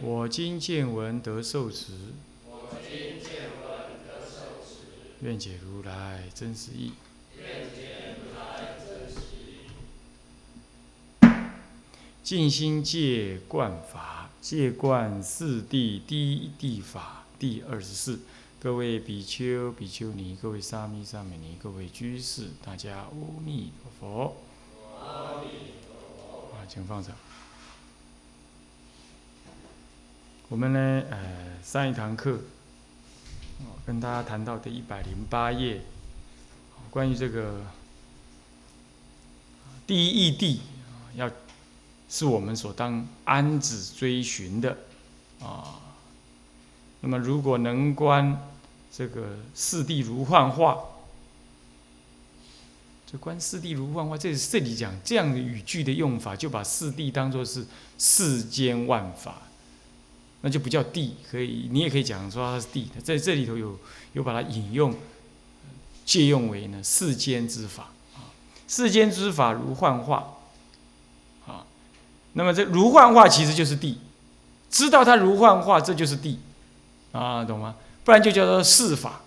我今见闻得受持。愿解如来真实义。尽心戒观法，戒观四谛第一谛法第二十四。各位比丘、比丘尼，各位沙弥、沙弥尼，各位居士，大家阿弥陀佛。啊，请放上。我们呢，呃，上一堂课，跟大家谈到的一百零八页，关于这个第一义谛要是我们所当安止追寻的啊。那么，如果能观这个四谛如幻化，这观四谛如幻化，这是这里讲这样的语句的用法，就把四谛当作是世间万法。那就不叫地，可以，你也可以讲说它是地。在这里头有有把它引用借用为呢世间之法啊，世间之法如幻化啊。那么这如幻化其实就是地，知道它如幻化，这就是地啊，懂吗？不然就叫做世法，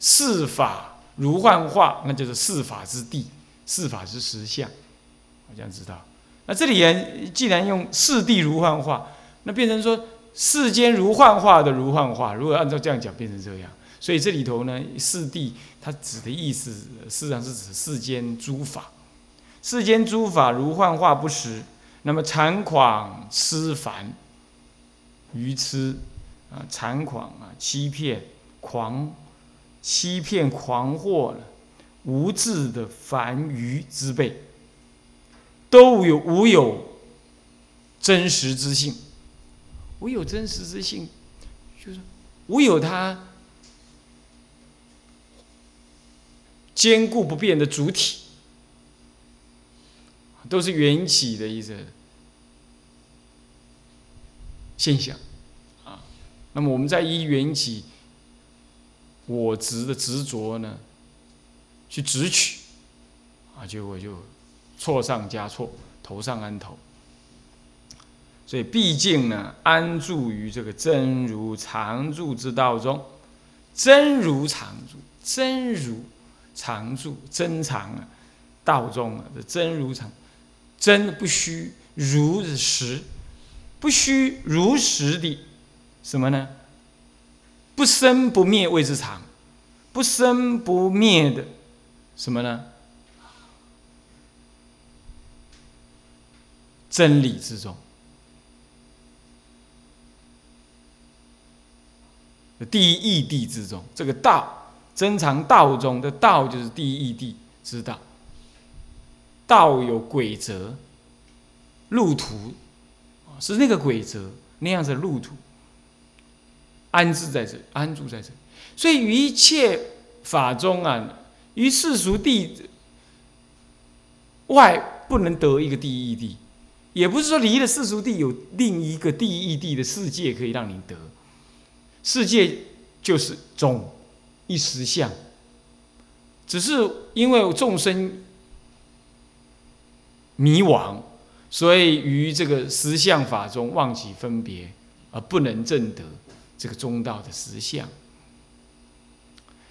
世法如幻化，那就是世法之地，世法之实相。我这样知道。那这里也既然用世地如幻化，那变成说。世间如幻化的如幻化，如果按照这样讲，变成这样。所以这里头呢，四谛它指的意思，事实上是指世间诸法。世间诸法如幻化不实，那么残狂痴烦、愚痴啊，残狂啊，欺骗、狂、欺骗、狂惑了，无智的凡愚之辈，都有无有真实之性。唯有真实之性，就是唯有它坚固不变的主体，都是缘起的一个现象啊。那么我们在依缘起我执的执着呢，去执取啊，结果就错上加错，头上安头。所以，毕竟呢，安住于这个真如常住之道中，真如常住，真如常住，真常啊，道中啊，这真如常，真不虚，如实，不虚如实的什么呢？不生不灭谓之常，不生不灭的什么呢？真理之中。第一义谛之中，这个道珍藏道中的道就是第一义谛之道。道有轨则、路途，是那个轨则那样子的路途，安置在这，安住在这。所以一切法中啊，于世俗地外不能得一个第一义谛，也不是说离了世俗地有另一个第一义谛的世界可以让你得。世界就是种一实相，只是因为众生迷惘，所以于这个实相法中忘记分别，而不能证得这个中道的实相。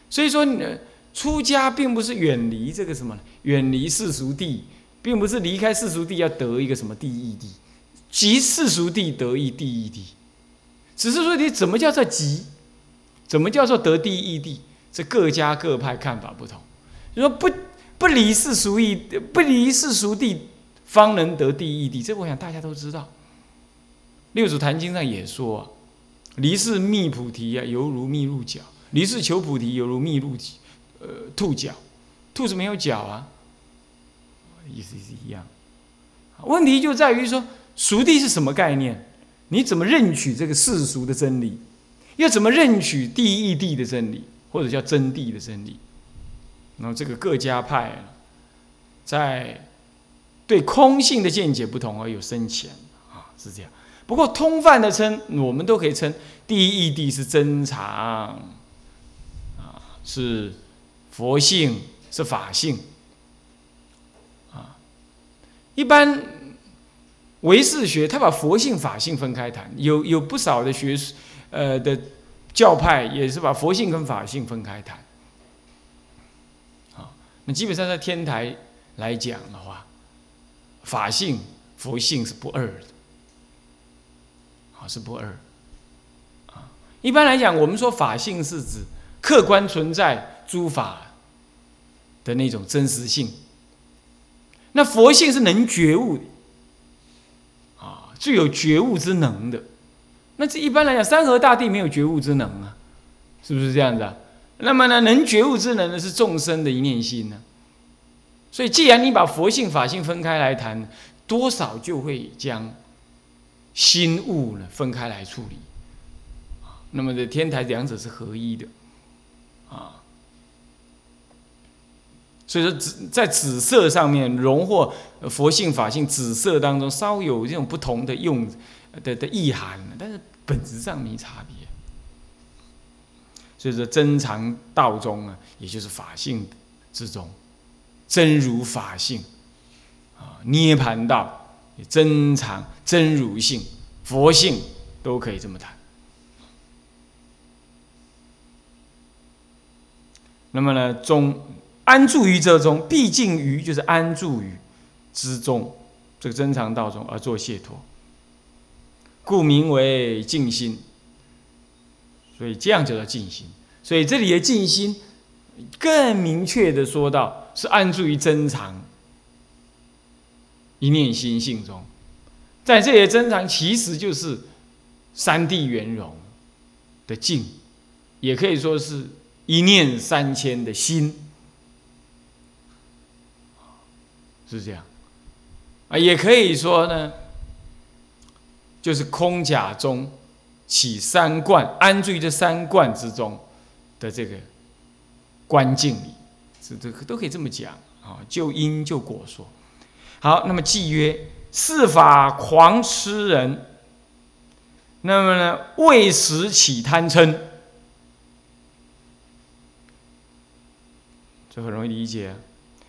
所以说，呢，出家并不是远离这个什么，远离世俗地，并不是离开世俗地要得一个什么第一地，即世俗地得一第一地。只是说你怎么叫做极，怎么叫做得第一地？这各家各派看法不同。你说不不离世俗义，不离世俗地，方能得第一地。这我想大家都知道。六祖坛经上也说，啊离世觅菩提啊，犹如觅入角；离世求菩提，犹如觅入呃兔角。兔子没有角啊，意思是一样。问题就在于说，熟地是什么概念？你怎么认取这个世俗的真理？又怎么认取第一义谛的真理，或者叫真谛的真理？然后这个各家派在对空性的见解不同而有深浅啊，是这样。不过通泛的称，我们都可以称第一义谛是真常啊，是佛性，是法性啊。一般唯识学他把佛性、法性分开谈，有有不少的学呃的教派也是把佛性跟法性分开谈。啊那基本上在天台来讲的话，法性、佛性是不二的，啊，是不二。啊，一般来讲，我们说法性是指客观存在诸法的那种真实性，那佛性是能觉悟的，具有觉悟之能的。那这一般来讲，山河大地没有觉悟之能啊，是不是这样子啊？那么呢，能觉悟之能呢，是众生的一念心呢。所以，既然你把佛性、法性分开来谈，多少就会将心物呢分开来处理。那么，的天台两者是合一的，啊。所以说，紫在紫色上面荣获佛性、法性，紫色当中稍有这种不同的用的的意涵，但是本质上没差别。所以说，真常道中啊，也就是法性之中，真如法性啊，涅盘道、真常、真如性、佛性都可以这么谈。那么呢，中安住于这中，毕竟于就是安住于之中，这个真常道中而作解脱，故名为静心。所以这样叫做静心。所以这里的静心，更明确的说到是安住于真常一念心性中，在这里的真常其实就是三谛圆融的静，也可以说是一念三千的心，是这样。啊，也可以说呢，就是空假中。起三观，安住于这三观之中的这个观境里，这这都可以这么讲。啊。就因就果说，好，那么既曰四法狂痴人，那么呢为时起贪嗔，这很容易理解，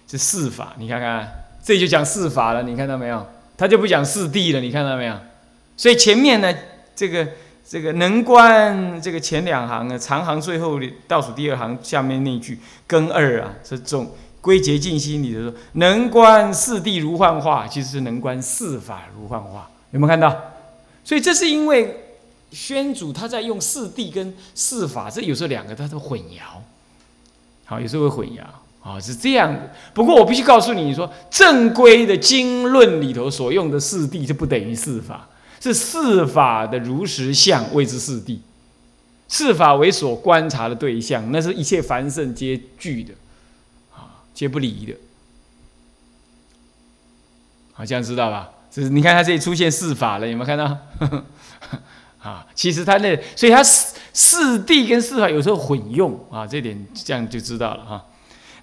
这四法，你看看，这就讲四法了，你看到没有？他就不讲四谛了，你看到没有？所以前面呢，这个。这个能观这个前两行啊，长行最后倒数第二行下面那句根二啊，这种归结静心里的说，能观四谛如幻化，其实是能观四法如幻化，有没有看到？所以这是因为宣主他在用四谛跟四法，这有时候两个他都混淆，好，有时候会混淆啊，是这样的。不过我必须告诉你，你说正规的经论里头所用的四谛，就不等于四法。是四法的如实相谓之四谛，四法为所观察的对象，那是一切凡圣皆具的，啊，皆不离的，好，这样知道吧？就是你看他这里出现四法了，有没有看到？啊，其实他那，所以他四四谛跟四法有时候混用啊，这点这样就知道了哈。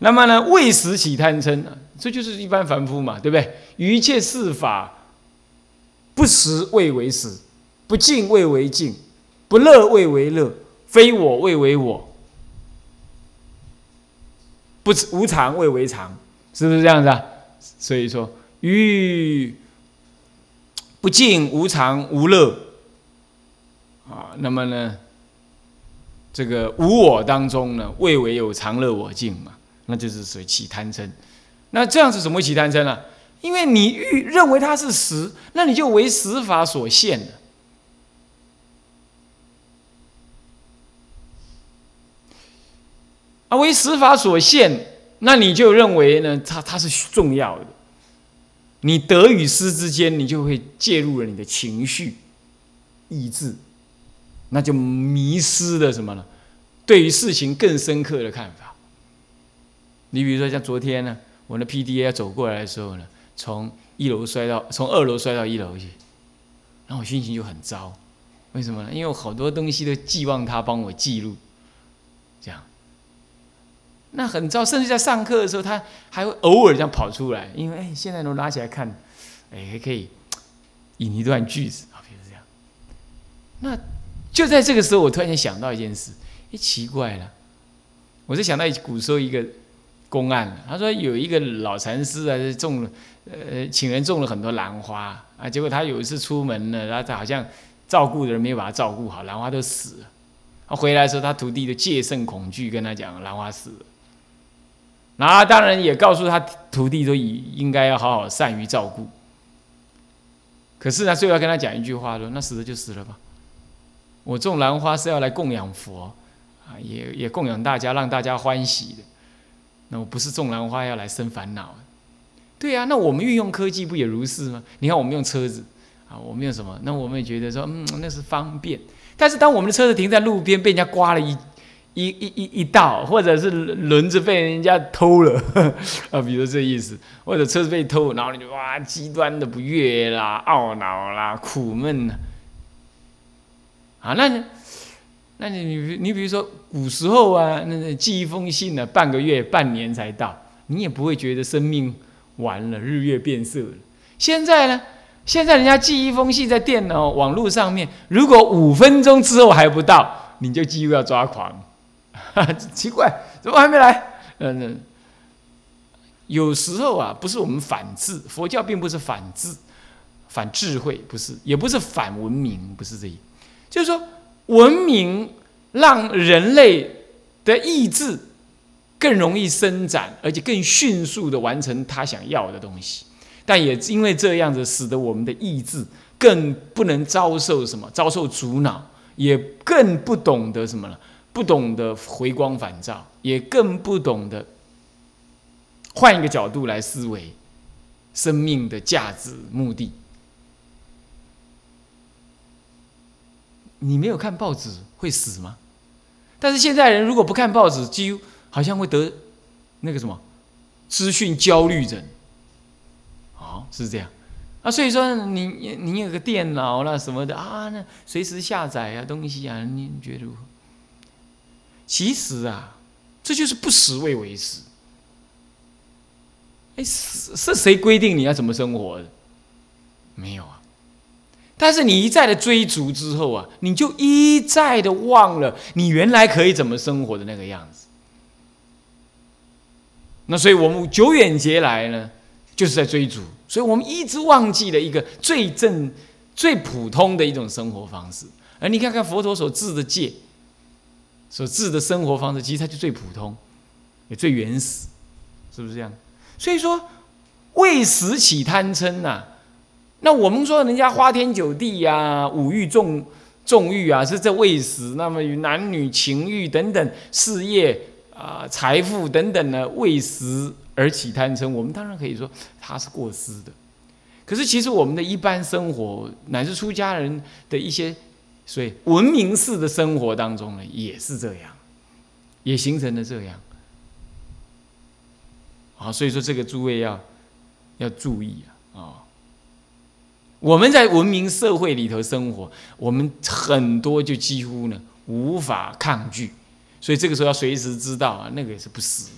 那么呢，为时起贪嗔，这就是一般凡夫嘛，对不对？一切四法。不食未为食，不净谓为净，不乐未为乐，非我未为我，不无常未为常，是不是这样子啊？所以说，于不净、无常、无乐啊，那么呢，这个无我当中呢，未为有常乐我净嘛，那就是属于起贪嗔。那这样子怎么会起贪嗔呢？因为你欲认为它是实，那你就为实法所限了。啊，为实法所限，那你就认为呢？它它是重要的。你得与失之间，你就会介入了你的情绪、意志，那就迷失了什么呢？对于事情更深刻的看法。你比如说像昨天呢，我的 PDA 走过来的时候呢。从一楼摔到，从二楼摔到一楼去，然后我心情就很糟。为什么呢？因为我好多东西都寄望他帮我记录，这样，那很糟。甚至在上课的时候，他还会偶尔这样跑出来，因为哎，现在都拿起来看，哎，还可以引一段句子啊，比如这样。那就在这个时候，我突然间想到一件事，哎，奇怪了，我就想到古时候一个公案，他说有一个老禅师啊，种了呃，请人种了很多兰花啊，结果他有一次出门呢，然后他好像。照顾的人没有把它照顾好，兰花都死了。他回来的时候，他徒弟就戒慎恐惧，跟他讲兰花死了。然后当然也告诉他徒弟，都以应该要好好善于照顾。可是呢，最后要跟他讲一句话说：那死了就死了吧。我种兰花是要来供养佛啊，也也供养大家，让大家欢喜的。那我不是种兰花要来生烦恼。对呀，那我们运用科技不也如是吗？你看我们用车子。啊，我们用什么？那我们也觉得说，嗯，那是方便。但是当我们的车子停在路边，被人家刮了一一一一一道，或者是轮子被人家偷了，啊，比如这意思，或者车子被偷，然后你就哇，极端的不悦啦、懊恼啦、苦闷呐。啊，那那你你你比如说古时候啊，那寄一封信呢，半个月、半年才到，你也不会觉得生命完了、日月变色了。现在呢？现在人家寄一封信在电脑网络上面，如果五分钟之后还不到，你就几乎要抓狂。奇怪，怎么还没来？嗯，有时候啊，不是我们反智，佛教并不是反智、反智慧，不是，也不是反文明，不是这一，就是说文明让人类的意志更容易伸展，而且更迅速的完成他想要的东西。但也因为这样子，使得我们的意志更不能遭受什么，遭受阻挠，也更不懂得什么了，不懂得回光返照，也更不懂得换一个角度来思维生命的价值目的。你没有看报纸会死吗？但是现在人如果不看报纸，几乎好像会得那个什么资讯焦虑症。哦是这样，啊，所以说你你有个电脑啦什么的啊，那随时下载啊东西啊，你觉得如何？其实啊，这就是不实为为实。哎，是是谁规定你要怎么生活的？没有啊。但是你一再的追逐之后啊，你就一再的忘了你原来可以怎么生活的那个样子。那所以我们久远劫来呢？就是在追逐，所以我们一直忘记了一个最正、最普通的一种生活方式。而你看看佛陀所制的戒，所制的生活方式，其实它就最普通，也最原始，是不是这样？所以说，为食起贪嗔呐。那我们说人家花天酒地呀、五欲纵纵欲啊，是在为食；那么与男女情欲等等、事业啊、财富等等呢，为食。而起贪嗔，我们当然可以说他是过失的。可是其实我们的一般生活，乃至出家人的一些，所以文明式的生活当中呢，也是这样，也形成了这样。好，所以说这个诸位要要注意啊！我们在文明社会里头生活，我们很多就几乎呢无法抗拒，所以这个时候要随时知道啊，那个也是不死。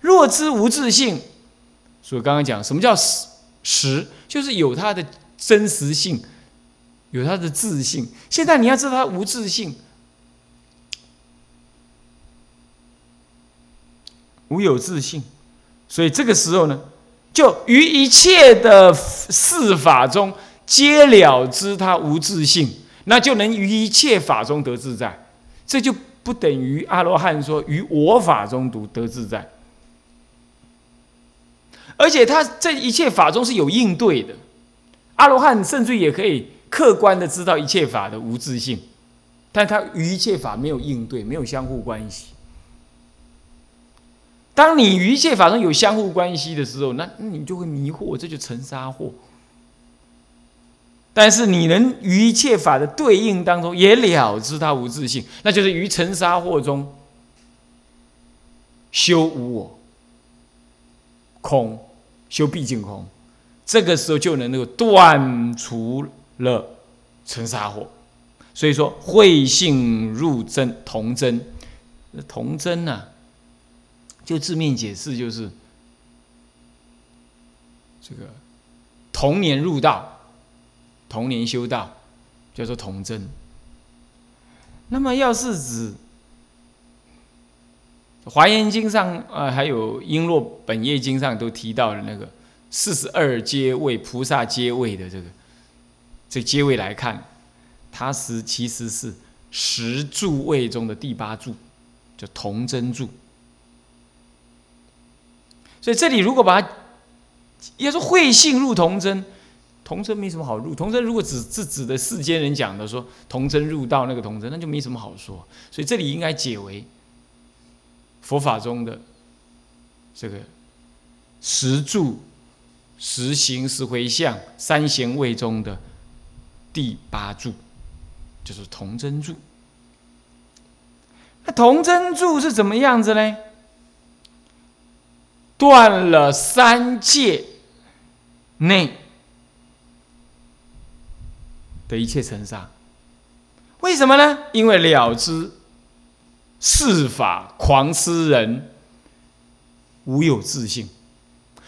若知无自性，所以刚刚讲什么叫实实，就是有它的真实性，有它的自性。现在你要知道它无自性，无有自性，所以这个时候呢，就于一切的事法中皆了知他无自性，那就能于一切法中得自在。这就不等于阿罗汉说于我法中独得自在。而且他这一切法中是有应对的，阿罗汉甚至也可以客观的知道一切法的无自性，但他与一切法没有应对，没有相互关系。当你与一切法中有相互关系的时候，那你就会迷惑，这就成沙惑。但是你能于一切法的对应当中也了知它无自性，那就是于尘沙惑中修无我空。修毕竟空，这个时候就能够断除了尘沙火。所以说，慧性入真童真，童真呢，就字面解释就是这个童年入道，童年修道，叫做童真。那么，要是指《华严经》上啊，还有《璎珞本业经》上都提到的那个四十二阶位菩萨阶位的这个这阶位来看。它是其实是十柱位中的第八柱，叫童真柱。所以这里如果把它要说慧性入童真，童真没什么好入。童真如果只是指的世间人讲的说童真入道那个童真，那就没什么好说。所以这里应该解为佛法中的这个十柱、十行、十回向、三贤位中的第八柱。就是童真柱，那童真柱是怎么样子呢？断了三界内的一切尘沙，为什么呢？因为了知世法狂痴人无有自信，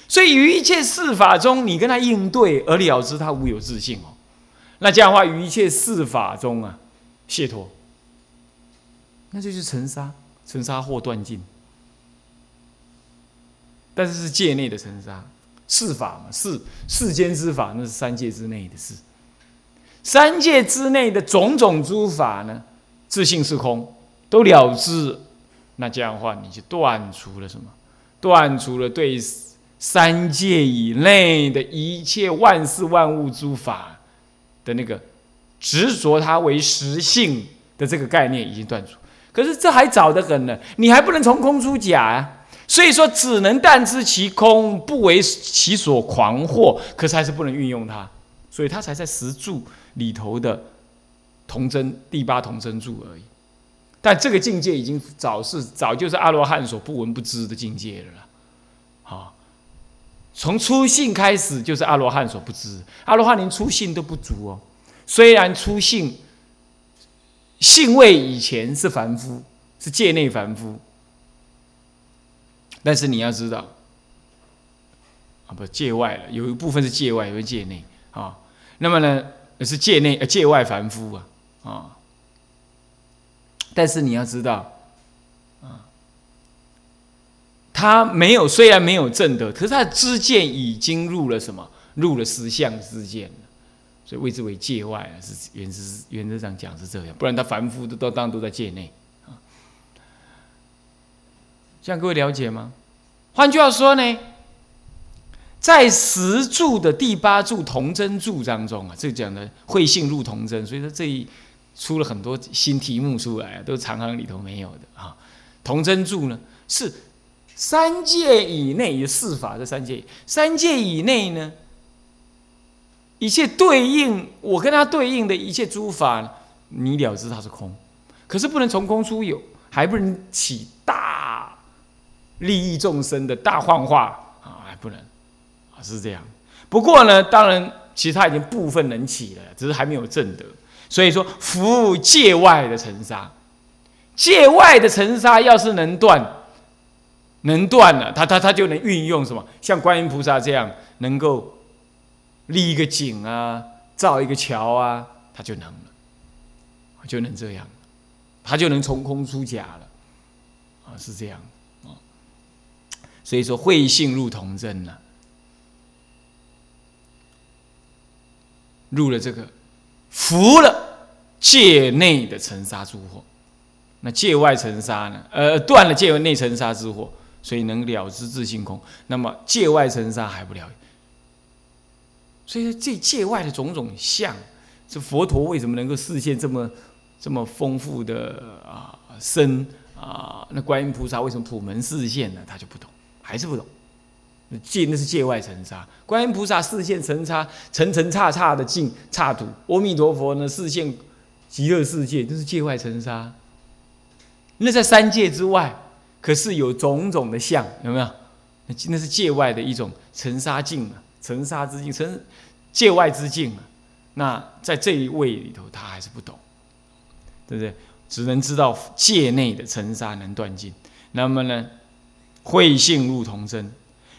所以于一切世法中，你跟他应对而了知他无有自信哦。那这样的话，于一切事法中啊，解脱，那就是尘沙，尘沙或断尽。但是是界内的尘沙，世法嘛，世世间之法，那是三界之内的事。三界之内的种种诸法呢，自性是空，都了知。那这样的话，你就断除了什么？断除了对三界以内的一切万事万物诸法。的那个执着它为实性的这个概念已经断除，可是这还早得很呢，你还不能从空出假啊，所以说只能但知其空，不为其所狂惑，可是还是不能运用它，所以它才在十柱里头的童真第八童真柱而已。但这个境界已经早是早就是阿罗汉所不闻不知的境界了，好。从初信开始就是阿罗汉所不知，阿罗汉连初信都不足哦。虽然初信信位以前是凡夫，是界内凡夫，但是你要知道啊，不界外了，有一部分是界外，有一界内啊。那么呢，是界内呃界外凡夫啊啊。但是你要知道。啊他没有，虽然没有正德，可是他的知见已经入了什么？入了实相之见，所以谓之为界外啊。是原则原则上讲是这样，不然他凡夫都都当都在界内。这样各位了解吗？换句话说呢，在十柱的第八柱同真柱当中啊，这讲的慧性入同真，所以说这一出了很多新题目出来啊，都长行里头没有的啊。同真柱呢是。三界以内有四法，这三界三界以内呢，一切对应我跟他对应的一切诸法，你了知它是空，可是不能从空出有，还不能起大利益众生的大幻化啊，还不能啊，是这样。不过呢，当然其实他已经部分能起了，只是还没有正德。所以说，服务界外的尘沙，界外的尘沙要是能断。能断了，他他他就能运用什么？像观音菩萨这样，能够立一个井啊，造一个桥啊，他就能了，就能这样，他就能从空出假了，啊，是这样。所以说，慧性入同真了，入了这个，服了界内的尘沙诸惑，那界外尘沙呢？呃，断了界内尘沙之惑。所以能了知自性空，那么界外尘沙还不了。所以说这界外的种种相，这佛陀为什么能够视现这么这么丰富的啊身啊？那观音菩萨为什么普门视现呢？他就不懂，还是不懂。界那是界外尘沙，观音菩萨视现尘沙层层刹刹的净刹土，阿弥陀佛呢视现极乐世界，这是界外尘沙。那在三界之外。可是有种种的相，有没有？那那是界外的一种尘沙境啊，尘沙之境，尘界外之境啊。那在这一位里头，他还是不懂，对不对？只能知道界内的尘沙能断尽。那么呢，慧性入同真。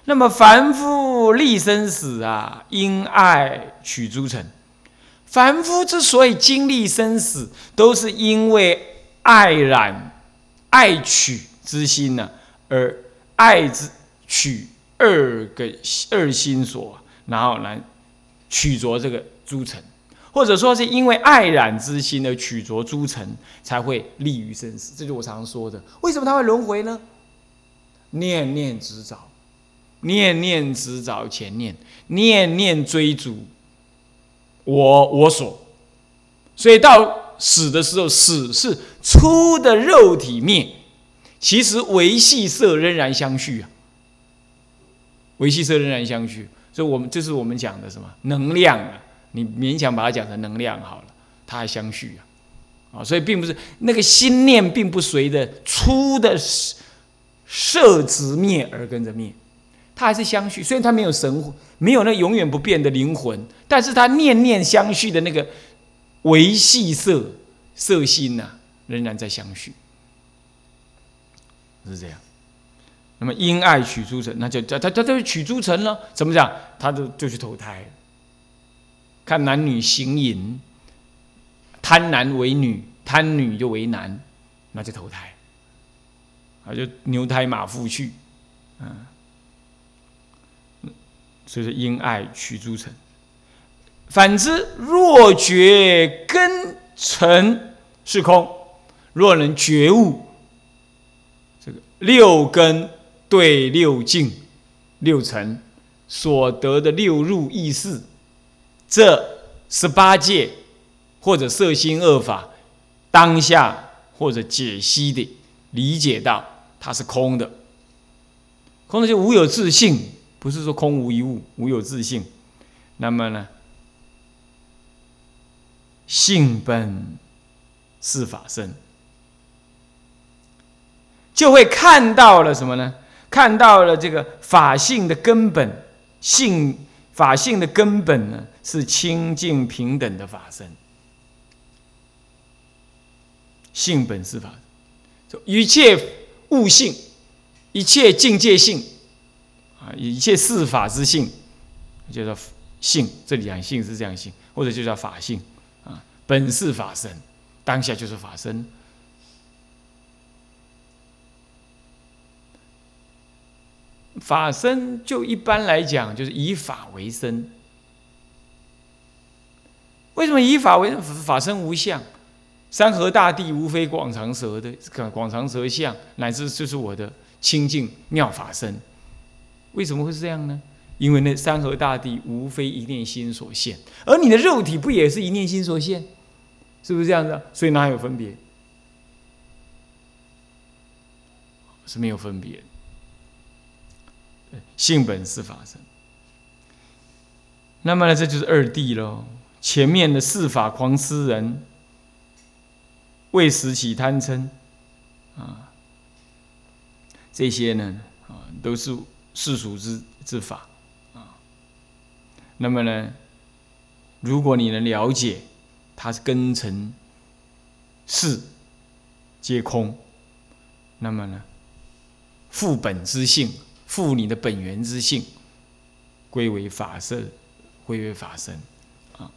那么凡夫立生死啊，因爱取诸尘。凡夫之所以经历生死，都是因为爱染、爱取之心呢，而爱之取二个二心所，然后来取着这个诸尘，或者说是因为爱染之心而取着诸尘，才会立于生死。这就是我常说的，为什么他会轮回呢？念念执着。念念执着前念，念念追逐我我所，所以到死的时候，死是出的肉体灭，其实维系色仍然相续啊，维系色仍然相续，所以我们这是我们讲的什么能量啊？你勉强把它讲成能量好了，它还相续啊，啊，所以并不是那个心念并不随着出的色执灭而跟着灭。它还是相续，虽然它没有神，没有那永远不变的灵魂，但是它念念相续的那个维系色色心呐，仍然在相续，是这样。那么因爱取诸尘，那就他他他就取诸尘了。怎么讲？他就就去投胎，看男女行淫，贪男为女，贪女就为男，那就投胎，啊，就牛胎马腹去，嗯。所以说，因爱取诸尘。反之，若觉根尘是空，若能觉悟这个六根对六境、六尘所得的六入意识，这十八界或者色心恶法，当下或者解析的理解到它是空的，空的就无有自性。不是说空无一物，无有自性。那么呢，性本是法身，就会看到了什么呢？看到了这个法性的根本性，法性的根本呢是清净平等的法身。性本是法，一切悟性，一切境界性。啊，一切事法之性，叫做性。这里讲性是这样性，或者就叫法性啊，本是法身，当下就是法身。法身就一般来讲，就是以法为身。为什么以法为法身无相？山河大地无非广长舌的广长舌相，乃至就是我的清净妙法身。为什么会是这样呢？因为那山河大地无非一念心所现，而你的肉体不也是一念心所现？是不是这样子？所以哪有分别？是没有分别。性本是法身。那么呢，这就是二谛喽。前面的四法狂痴人，为时起贪嗔啊，这些呢啊，都是。世俗之之法啊，那么呢，如果你能了解，它是根尘世皆空，那么呢，复本之性，复你的本源之性，归为法色，归为法身啊。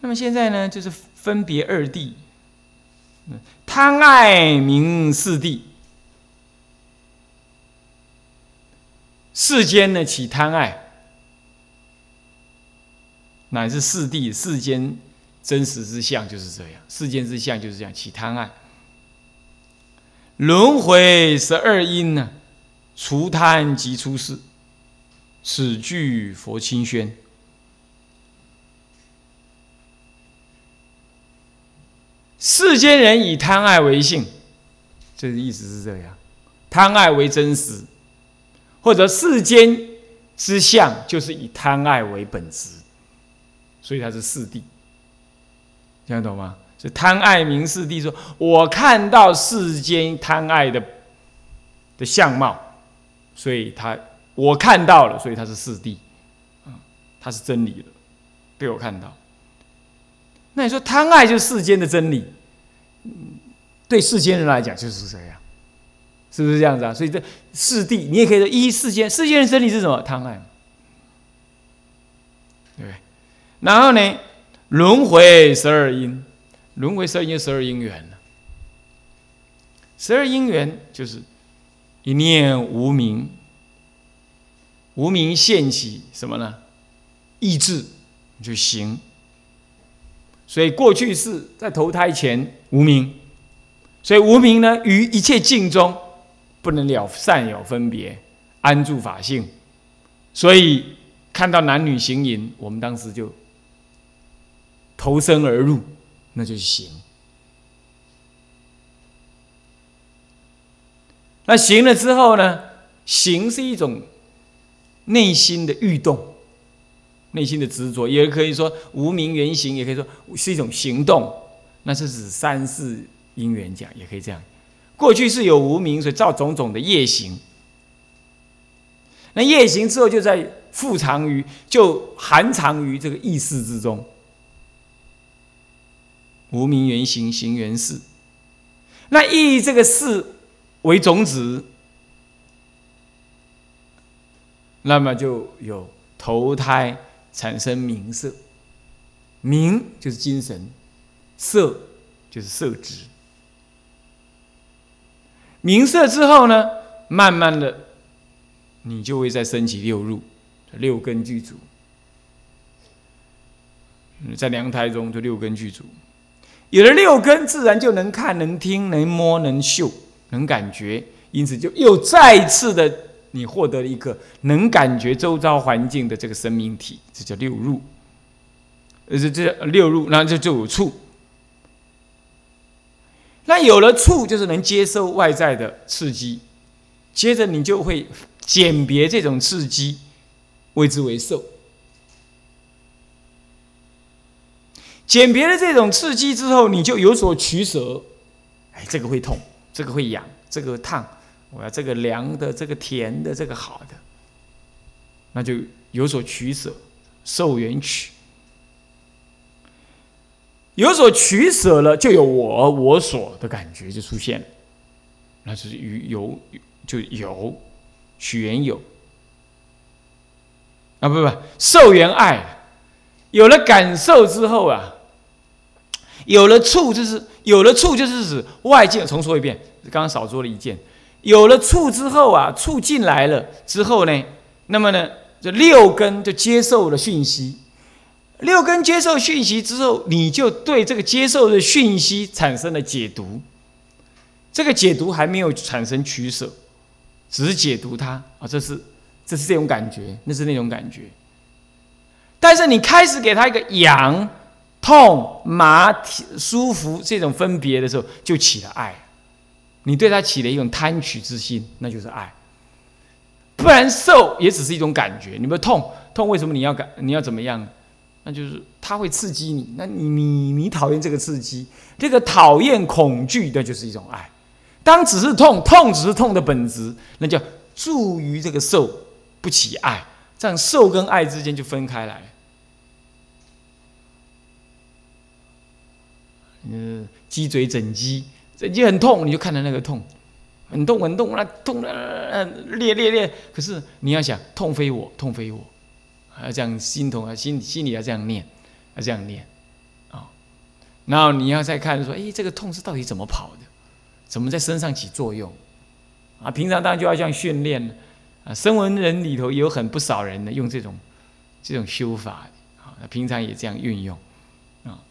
那么现在呢，就是分别二谛，贪爱名四谛。世间呢起贪爱，乃至四谛世间真实之相就是这样。世间之相就是这样起贪爱。轮回十二因呢，除贪即出世，此句佛清宣。世间人以贪爱为性，这个意思是这样，贪爱为真实。或者世间之相，就是以贪爱为本质，所以它是四谛，听得懂吗？是贪爱名四谛，说我看到世间贪爱的的相貌，所以他我看到了，所以他是四谛，他是真理了，被我看到。那你说贪爱就是世间的真理，对世间人来讲就是这样，是不是这样子啊？所以这四谛，你也可以说一世间，世间的真理是什么？贪爱，对对？然后呢，轮回十二因，轮回十二因十二因缘十二因缘就是一念无明，无明现起什么呢？意志就行。所以过去是在投胎前无明，所以无明呢于一切境中不能了善有分别，安住法性。所以看到男女行淫，我们当时就投身而入，那就是行。那行了之后呢？行是一种内心的欲动，内心的执着，也可以说无名原行，也可以说是一种行动。那是指三世因缘讲，也可以这样。过去是有无名，所以造种种的业行。那业行之后，就在复藏于，就含藏于这个意识之中。无名原行，行原事。那意这个事。为种子，那么就有投胎产生名色，名就是精神，色就是色质。名色之后呢，慢慢的，你就会再升起六入，六根具足。在娘胎中，就六根具足，有了六根，自然就能看、能听、能摸、能嗅。能感觉，因此就又再一次的，你获得了一个能感觉周遭环境的这个生命体，这叫六入。这这六入，那就就有触。那有了触，就是能接受外在的刺激，接着你就会鉴别这种刺激，谓之为受。鉴别了这种刺激之后，你就有所取舍。哎，这个会痛。这个会痒，这个烫，我要这个凉的，这个甜的，这个好的，那就有所取舍，受缘取，有所取舍了，就有我我所的感觉就出现了，那就是有就有取缘有啊，不不，受缘爱，有了感受之后啊。有了触，就是有了触，就是指外界。重说一遍，刚刚少说了一件。有了触之后啊，触进来了之后呢，那么呢，这六根就接受了讯息。六根接受讯息之后，你就对这个接受的讯息产生了解读。这个解读还没有产生取舍，只是解读它啊，这是这是这种感觉，那是那种感觉。但是你开始给他一个痒。痛、麻、舒服这种分别的时候，就起了爱。你对他起了一种贪取之心，那就是爱。不然受也只是一种感觉。你不痛痛，为什么你要感？你要怎么样？那就是他会刺激你。那你你你讨厌这个刺激，这个讨厌恐惧，那就是一种爱。当只是痛，痛只是痛的本质，那叫助于这个受不起爱。这样受跟爱之间就分开来。嗯，鸡嘴整鸡，整鸡很痛，你就看到那个痛，很痛很痛，那痛的裂裂裂。可是你要想，痛非我，痛非我，啊这样心痛啊，心心里要这样念，要这样念啊。然后你要再看说，哎，这个痛是到底怎么跑的，怎么在身上起作用啊？平常当然就要这样训练啊。声闻人里头有很不少人呢，用这种这种修法啊，平常也这样运用。啊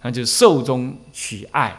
那就受中取爱，